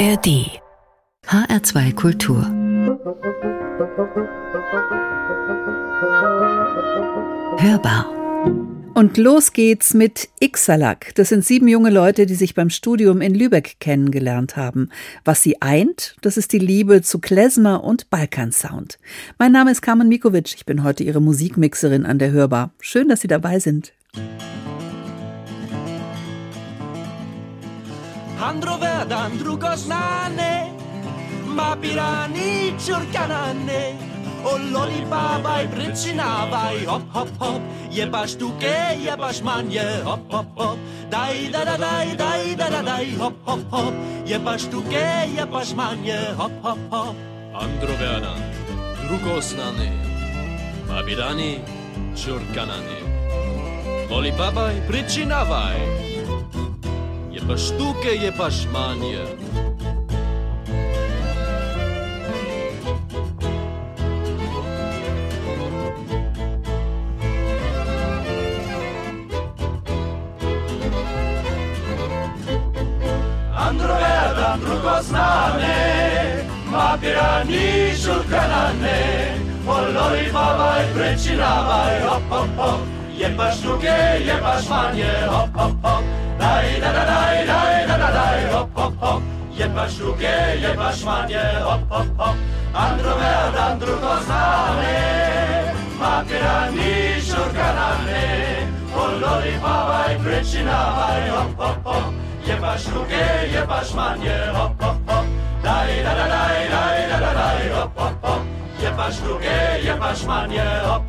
ARD HR2 Kultur Hörbar und los geht's mit Ixalak. Das sind sieben junge Leute, die sich beim Studium in Lübeck kennengelernt haben. Was sie eint, das ist die Liebe zu Klezmer und Balkansound. Mein Name ist Carmen Mikovic. Ich bin heute Ihre Musikmixerin an der Hörbar. Schön, dass Sie dabei sind. Androvedan drugos nane Ma pirani čurkanane O loli babaj pričinavaj Hop, hop, hop. Jebaš tuke, jebaš manje Hop, hop, hop. Dai da, da, dai daj, da, da, daj Hop, hop, hop. Jebaš tuke, jebaš manje Hop, hop, hop. Androvedan drugos nane Ma pirani čurkanane Loli babaj pričinavaj Je pa štuke, je pa šmanje. Androveda drugo znane, mapira ni žukanane, olori bavaj prečinavaj, op, op, op, je pa štuke, je pa šmanje, op, op, op. Daj, da, da, daj, daj, da, da, daj, hop, hop, hop. Jedbaś lubię, jedbaś manię, hop, hop, hop. Andromed Andru to znany, ma tyrani, szurkanany. Polori, pawaj, hop, hop, hop. Jedbaś lubię, jedbaś manię, hop, hop, hop. Daj, da, da, dai daj, da, da, daj, hop, hop, hop. Jedbaś lubię, jedbaś manię, hop,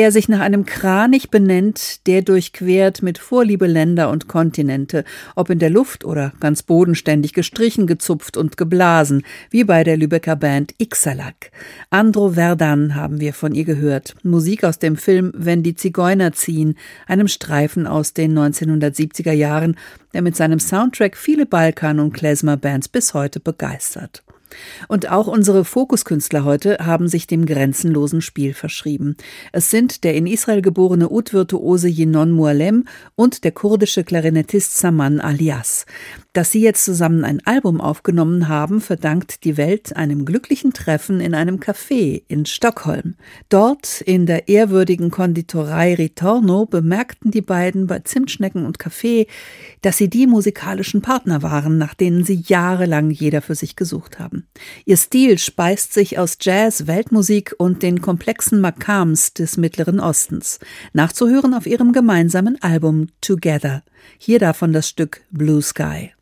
Wer sich nach einem Kranich benennt, der durchquert mit Vorliebe Länder und Kontinente, ob in der Luft oder ganz bodenständig gestrichen, gezupft und geblasen, wie bei der Lübecker Band Ixalak. Andro Verdan haben wir von ihr gehört. Musik aus dem Film Wenn die Zigeuner ziehen, einem Streifen aus den 1970er Jahren, der mit seinem Soundtrack viele Balkan- und Klezmer-Bands bis heute begeistert. Und auch unsere Fokuskünstler heute haben sich dem grenzenlosen Spiel verschrieben. Es sind der in Israel geborene Ud-Virtuose Yinon Mualem und der kurdische Klarinettist Saman Alias. Dass sie jetzt zusammen ein Album aufgenommen haben, verdankt die Welt einem glücklichen Treffen in einem Café in Stockholm. Dort in der ehrwürdigen Konditorei Ritorno bemerkten die beiden bei Zimtschnecken und Kaffee, dass sie die musikalischen Partner waren, nach denen sie jahrelang jeder für sich gesucht haben. Ihr Stil speist sich aus Jazz, Weltmusik und den komplexen Makams des Mittleren Ostens. Nachzuhören auf ihrem gemeinsamen Album Together. Hier davon das Stück Blue Sky.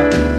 thank you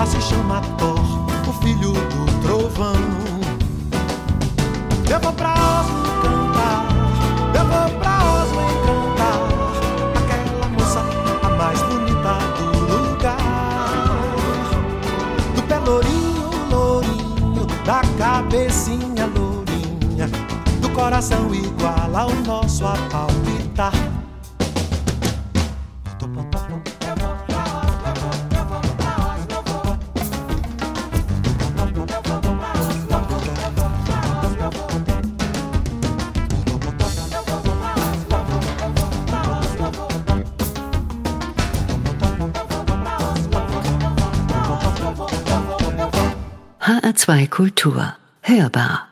lá se chama Thor, o filho do trovão. Eu vou pra Oslo cantar, eu vou pra Oslo encantar aquela moça, a mais bonita do lugar. Do pelourinho, lourinho, da cabecinha lourinha, do coração igual ao nosso a palpitar. HR2 Kultur. Hörbar.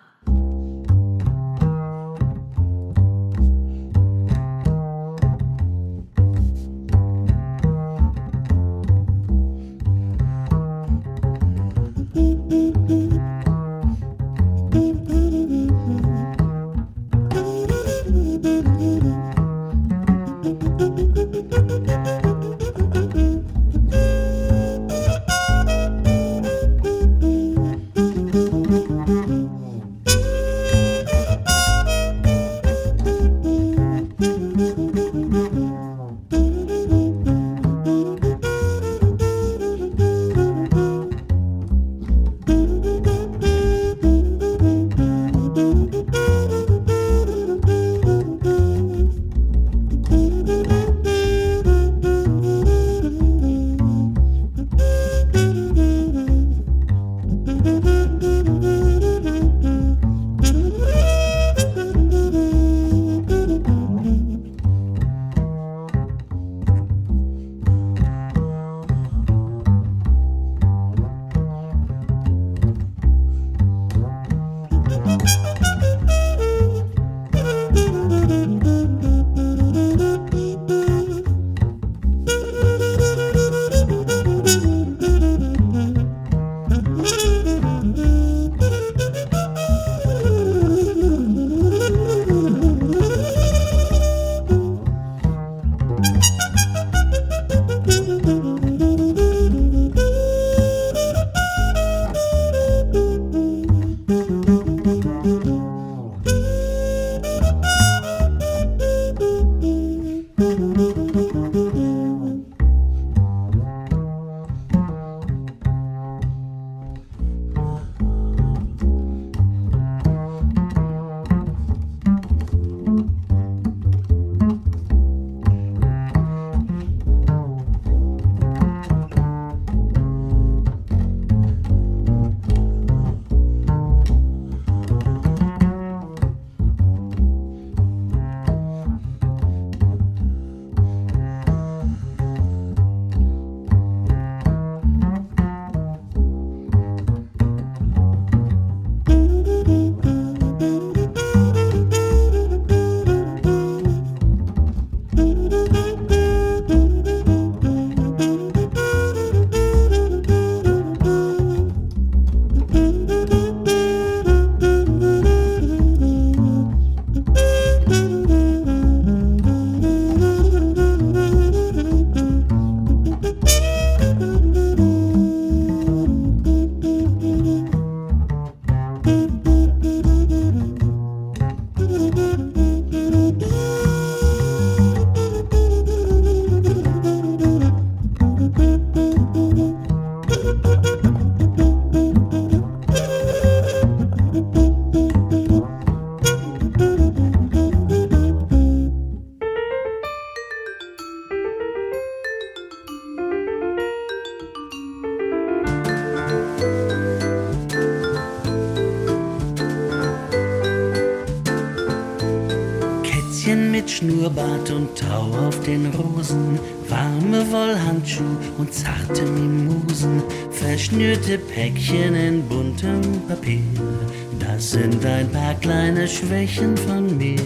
Schwächen von mir.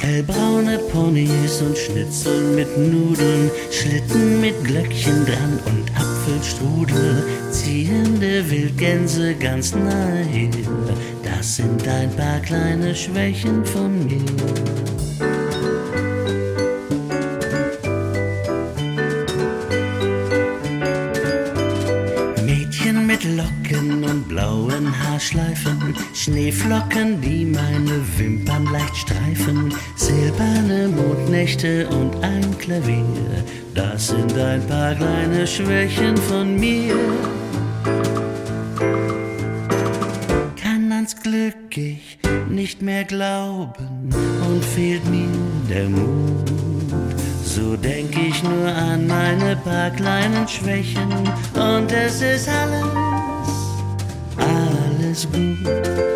Hellbraune Ponys und Schnitzel mit Nudeln, Schlitten mit Glöckchen dran und Apfelstrudel, ziehende Wildgänse ganz nahe. Das sind ein paar kleine Schwächen von Mondnächte und ein Klavier. Das sind ein paar kleine Schwächen von mir. Kann ans Glück ich nicht mehr glauben und fehlt mir der Mut. So denk ich nur an meine paar kleinen Schwächen und es ist alles, alles gut.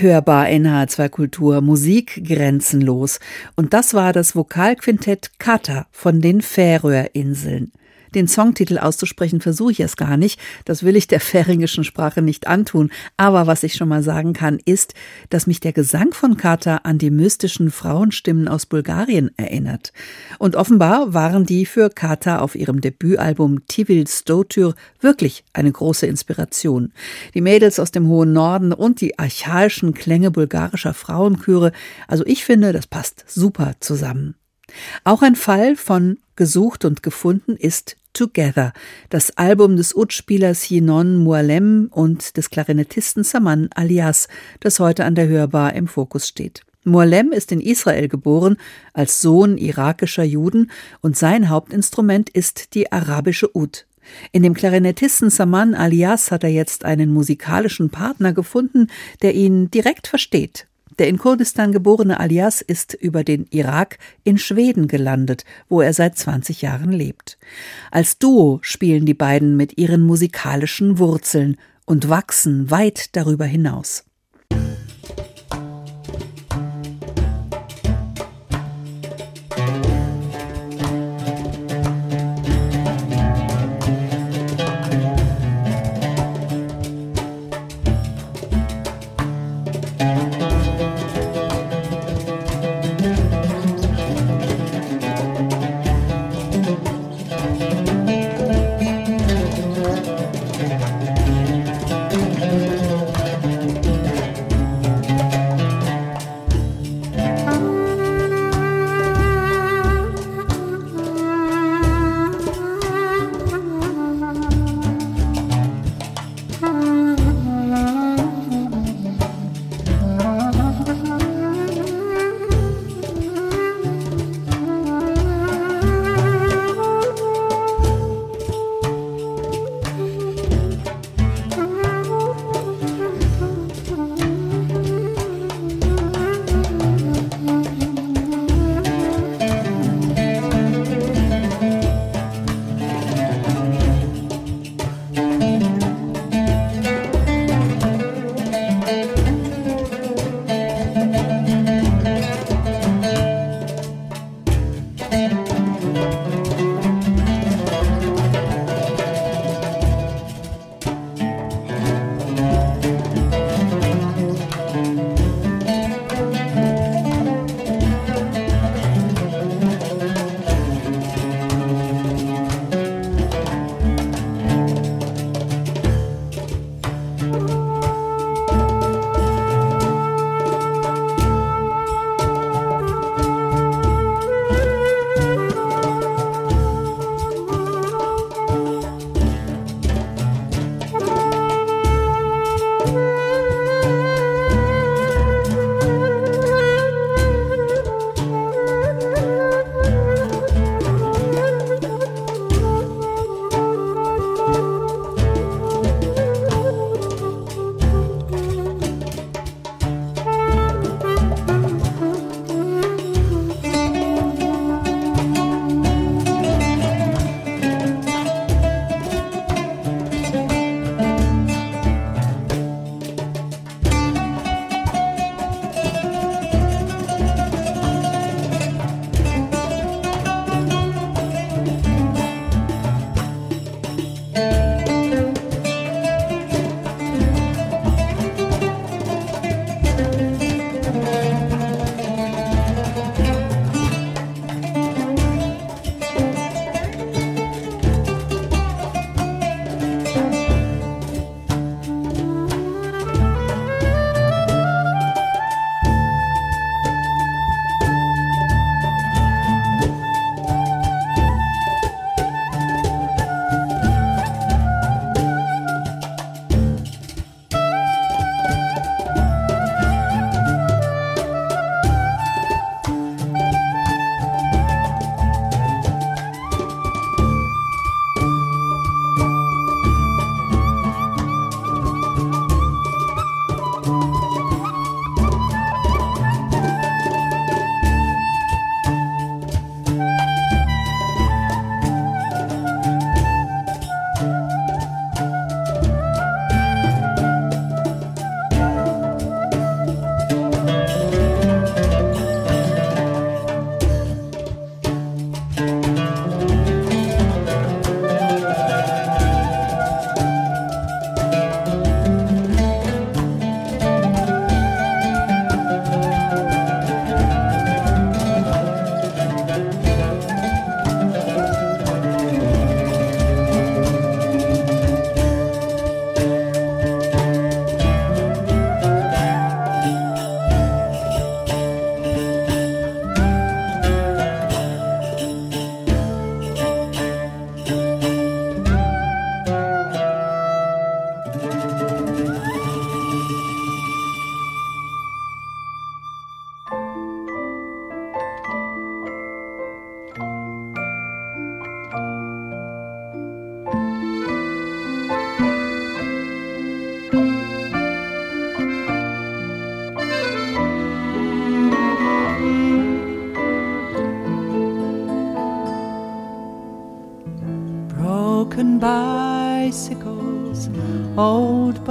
Hörbar NH2 Kultur Musik grenzenlos. Und das war das Vokalquintett Kata von den Färöerinseln. Den Songtitel auszusprechen versuche ich es gar nicht. Das will ich der färingischen Sprache nicht antun. Aber was ich schon mal sagen kann, ist, dass mich der Gesang von Kata an die mystischen Frauenstimmen aus Bulgarien erinnert. Und offenbar waren die für Kata auf ihrem Debütalbum Tivil Stotyr wirklich eine große Inspiration. Die Mädels aus dem hohen Norden und die archaischen Klänge bulgarischer Frauenchöre. Also ich finde, das passt super zusammen. Auch ein Fall von gesucht und gefunden ist Together, das Album des Ut-Spielers Yinon Mualem und des Klarinettisten Saman Alias, das heute an der Hörbar im Fokus steht. Mualem ist in Israel geboren, als Sohn irakischer Juden, und sein Hauptinstrument ist die arabische Ud. In dem Klarinettisten Saman Alias hat er jetzt einen musikalischen Partner gefunden, der ihn direkt versteht der in Kurdistan geborene Alias ist über den Irak in Schweden gelandet, wo er seit 20 Jahren lebt. Als Duo spielen die beiden mit ihren musikalischen Wurzeln und wachsen weit darüber hinaus.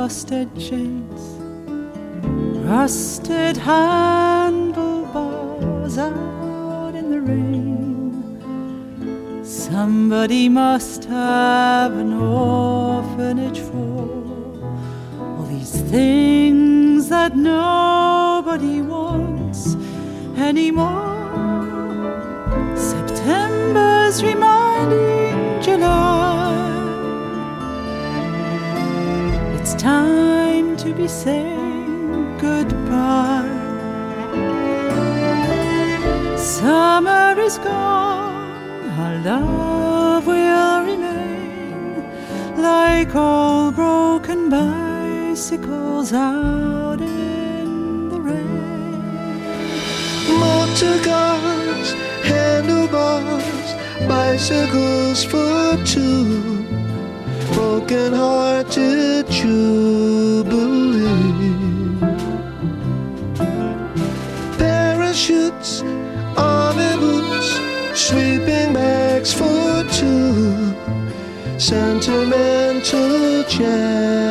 Old busted chains, rusted handlebars out in the rain. Somebody must have an orphanage for all these things that nobody wants anymore. Out in the rain. Motor cars, handlebars, bicycles for two, broken hearted jubilee. Parachutes, army boots, sleeping bags for two, sentimental jamboree.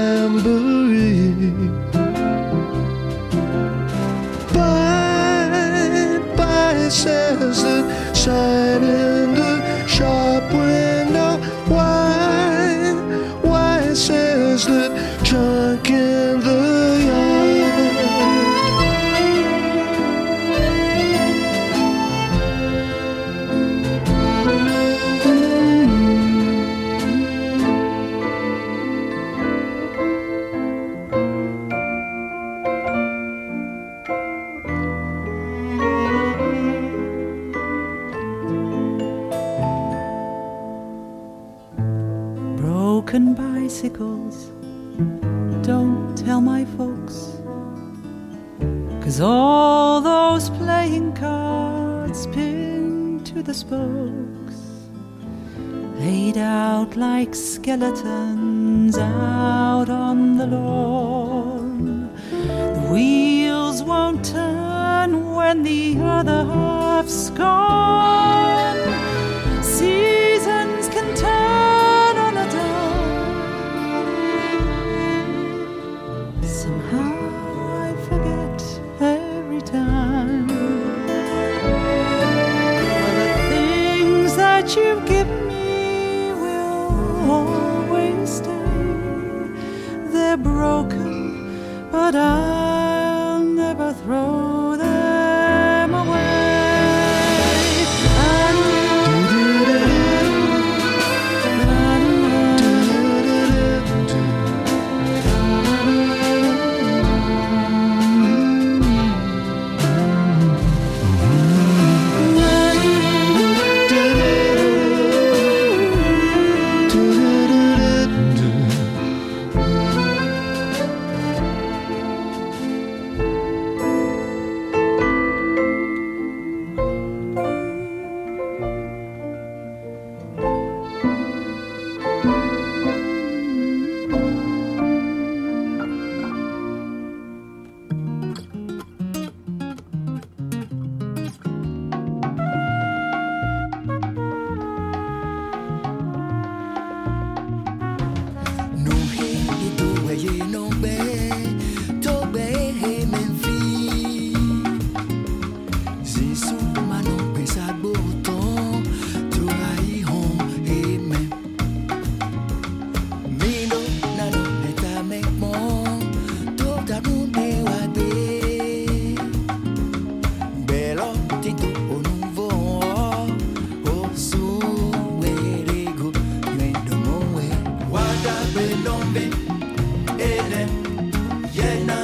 Somehow I forget every time. The things that you've me will always stay. They're broken, but I'll Yeah, yeah,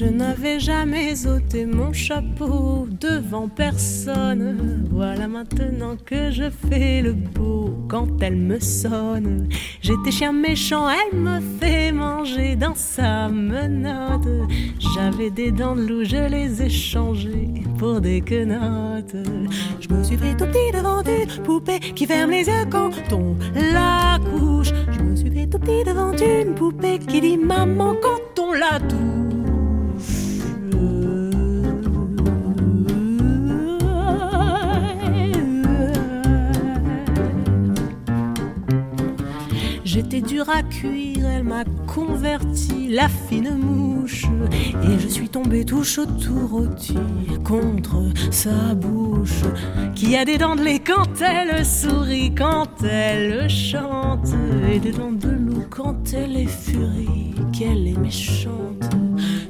Je n'avais jamais ôté mon chapeau devant personne. Voilà maintenant que je fais le beau quand elle me sonne. J'étais chien méchant, elle me fait manger dans sa menotte. J'avais des dents de loup, je les ai changées pour des quenottes. Je me suis fait tout petit devant une poupée qui ferme les yeux quand on la couche. Je me suis fait tout petit devant une poupée qui dit maman quand on la touche. J'étais dur à cuire, elle m'a converti la fine mouche. Et je suis tombé touche autour rôti contre sa bouche. Qui a des dents de lait quand elle sourit, quand elle chante. Et des dents de loup quand elle est furie, qu'elle est méchante.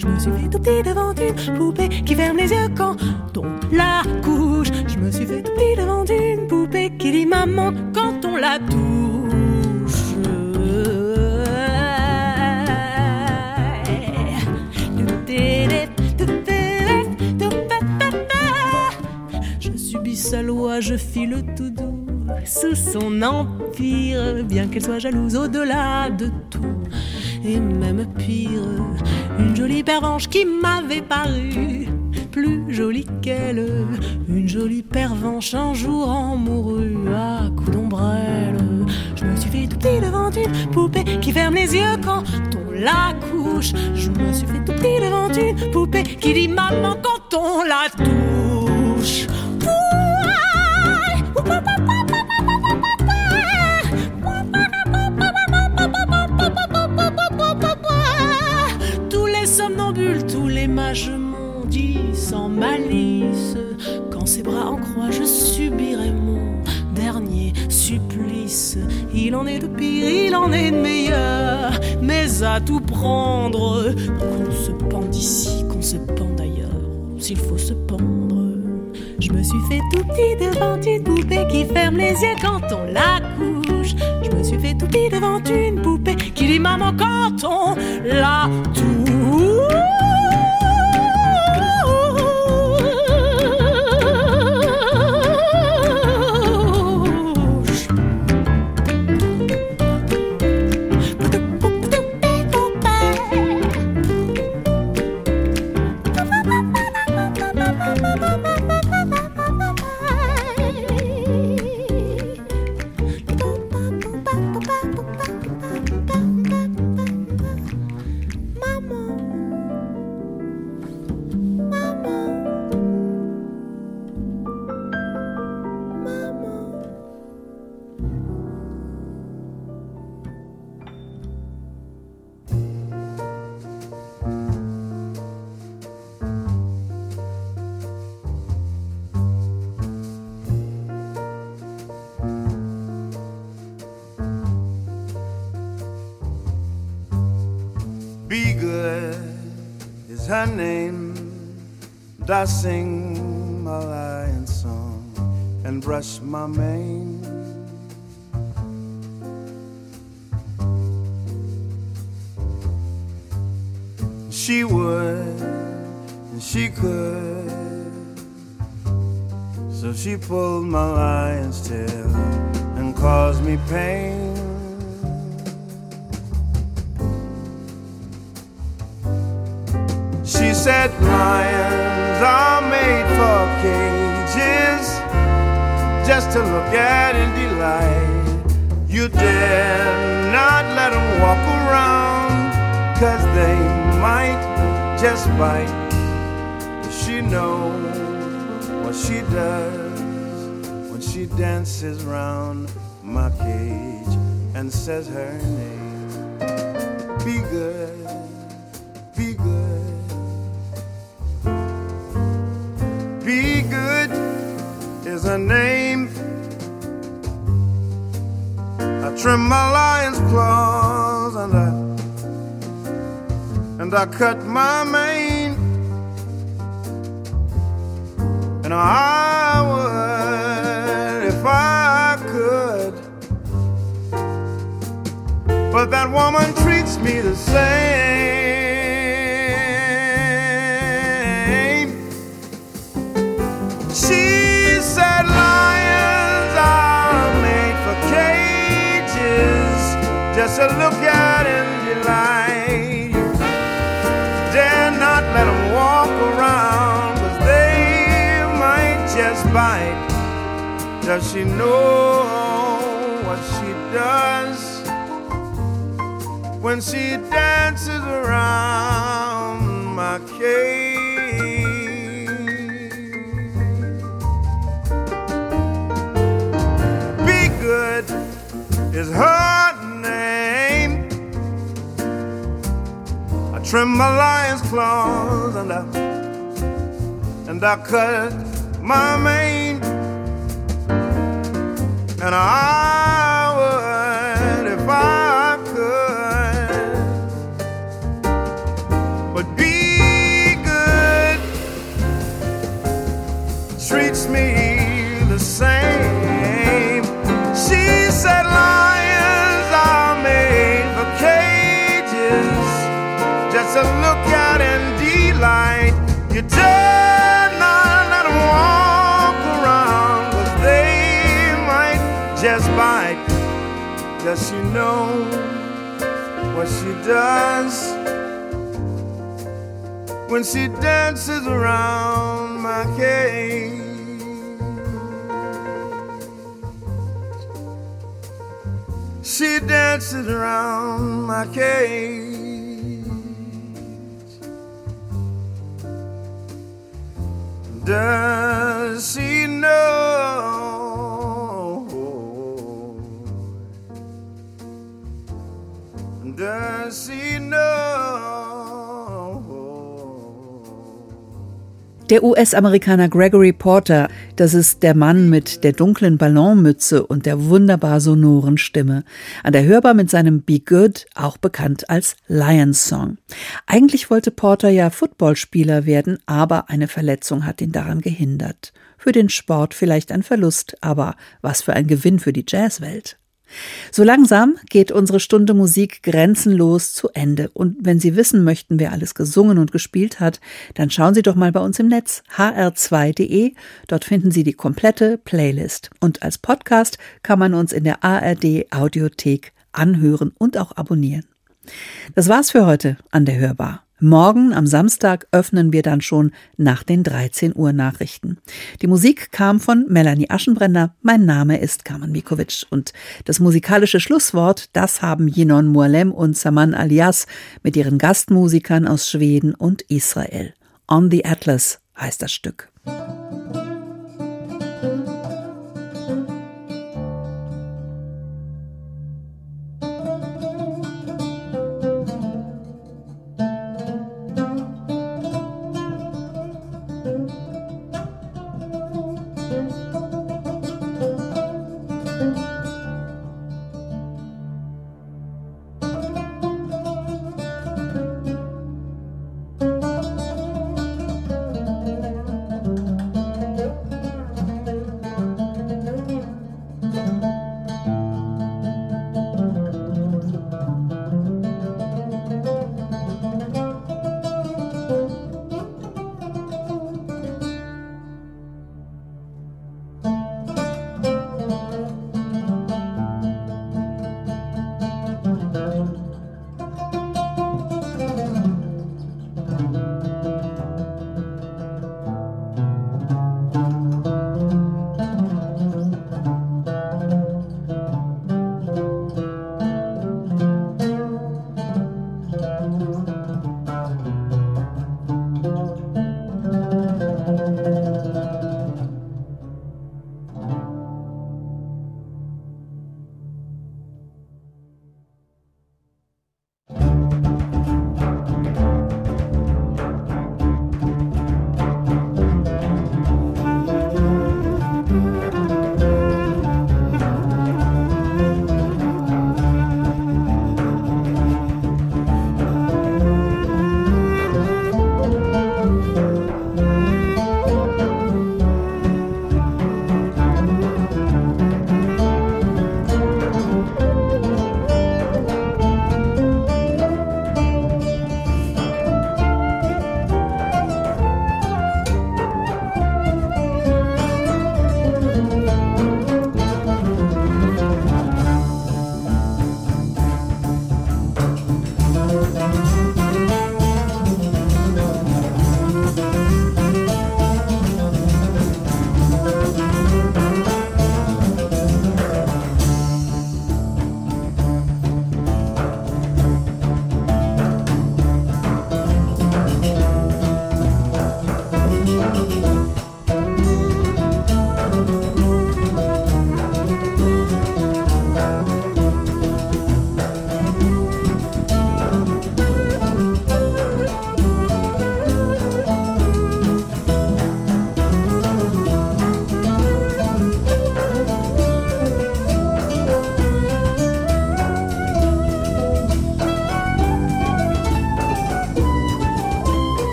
Je me suis fait tout petit devant une poupée qui ferme les yeux quand on la couche. Je me suis fait tout petit devant une poupée qui dit maman quand on la touche. Je file tout doux sous son empire, bien qu'elle soit jalouse au-delà de tout. Et même pire, une jolie pervenche qui m'avait paru plus jolie qu'elle. Une jolie pervenche un jour en mourut à coups d'ombrelle. Je me suis fait tout petit devant une poupée qui ferme les yeux quand on la couche. Je me suis fait tout petit devant une poupée qui dit maman quand on la touche. Il en est de pire, il en est de meilleur, mais à tout prendre, qu'on se pende ici, qu'on se pende ailleurs, s'il faut se pendre. Je me suis fait tout petit devant une poupée qui ferme les yeux quand on la couche. Je me suis fait tout petit devant une poupée qui dit maman quand on la touche. Her name. I sing my lion song and brush my mane. She would and she could. So she pulled my lion's tail and caused me pain. Said lions are made for cages just to look at and delight. You dare not let them walk around, cause they might just bite. She knows what she does when she dances round my cage and says her name. Be good, her name. I trim my lion's claws and I and I cut my mane. And I would if I could. But that woman treats me the same. Look at in delight. Dare not let them walk around, cause they might just bite. Does she know what she does when she dances around my cage? Be good is her trim my lion's claws and I and I cut my mane, and I You dare not let 'em walk around, 'cause they might just bite. Does she know what she does when she dances around my cage? She dances around my cage. Does Der US-Amerikaner Gregory Porter, das ist der Mann mit der dunklen Ballonmütze und der wunderbar sonoren Stimme. An der Hörbar mit seinem Be Good, auch bekannt als Lions Song. Eigentlich wollte Porter ja Footballspieler werden, aber eine Verletzung hat ihn daran gehindert. Für den Sport vielleicht ein Verlust, aber was für ein Gewinn für die Jazzwelt. So langsam geht unsere Stunde Musik grenzenlos zu Ende. Und wenn Sie wissen möchten, wer alles gesungen und gespielt hat, dann schauen Sie doch mal bei uns im Netz hr2.de. Dort finden Sie die komplette Playlist. Und als Podcast kann man uns in der ARD Audiothek anhören und auch abonnieren. Das war's für heute an der Hörbar. Morgen am Samstag öffnen wir dann schon nach den 13 Uhr Nachrichten. Die Musik kam von Melanie Aschenbrenner. Mein Name ist Carmen Mikovic und das musikalische Schlusswort, das haben Yinon Mualem und Saman Alias mit ihren Gastmusikern aus Schweden und Israel. On the Atlas heißt das Stück.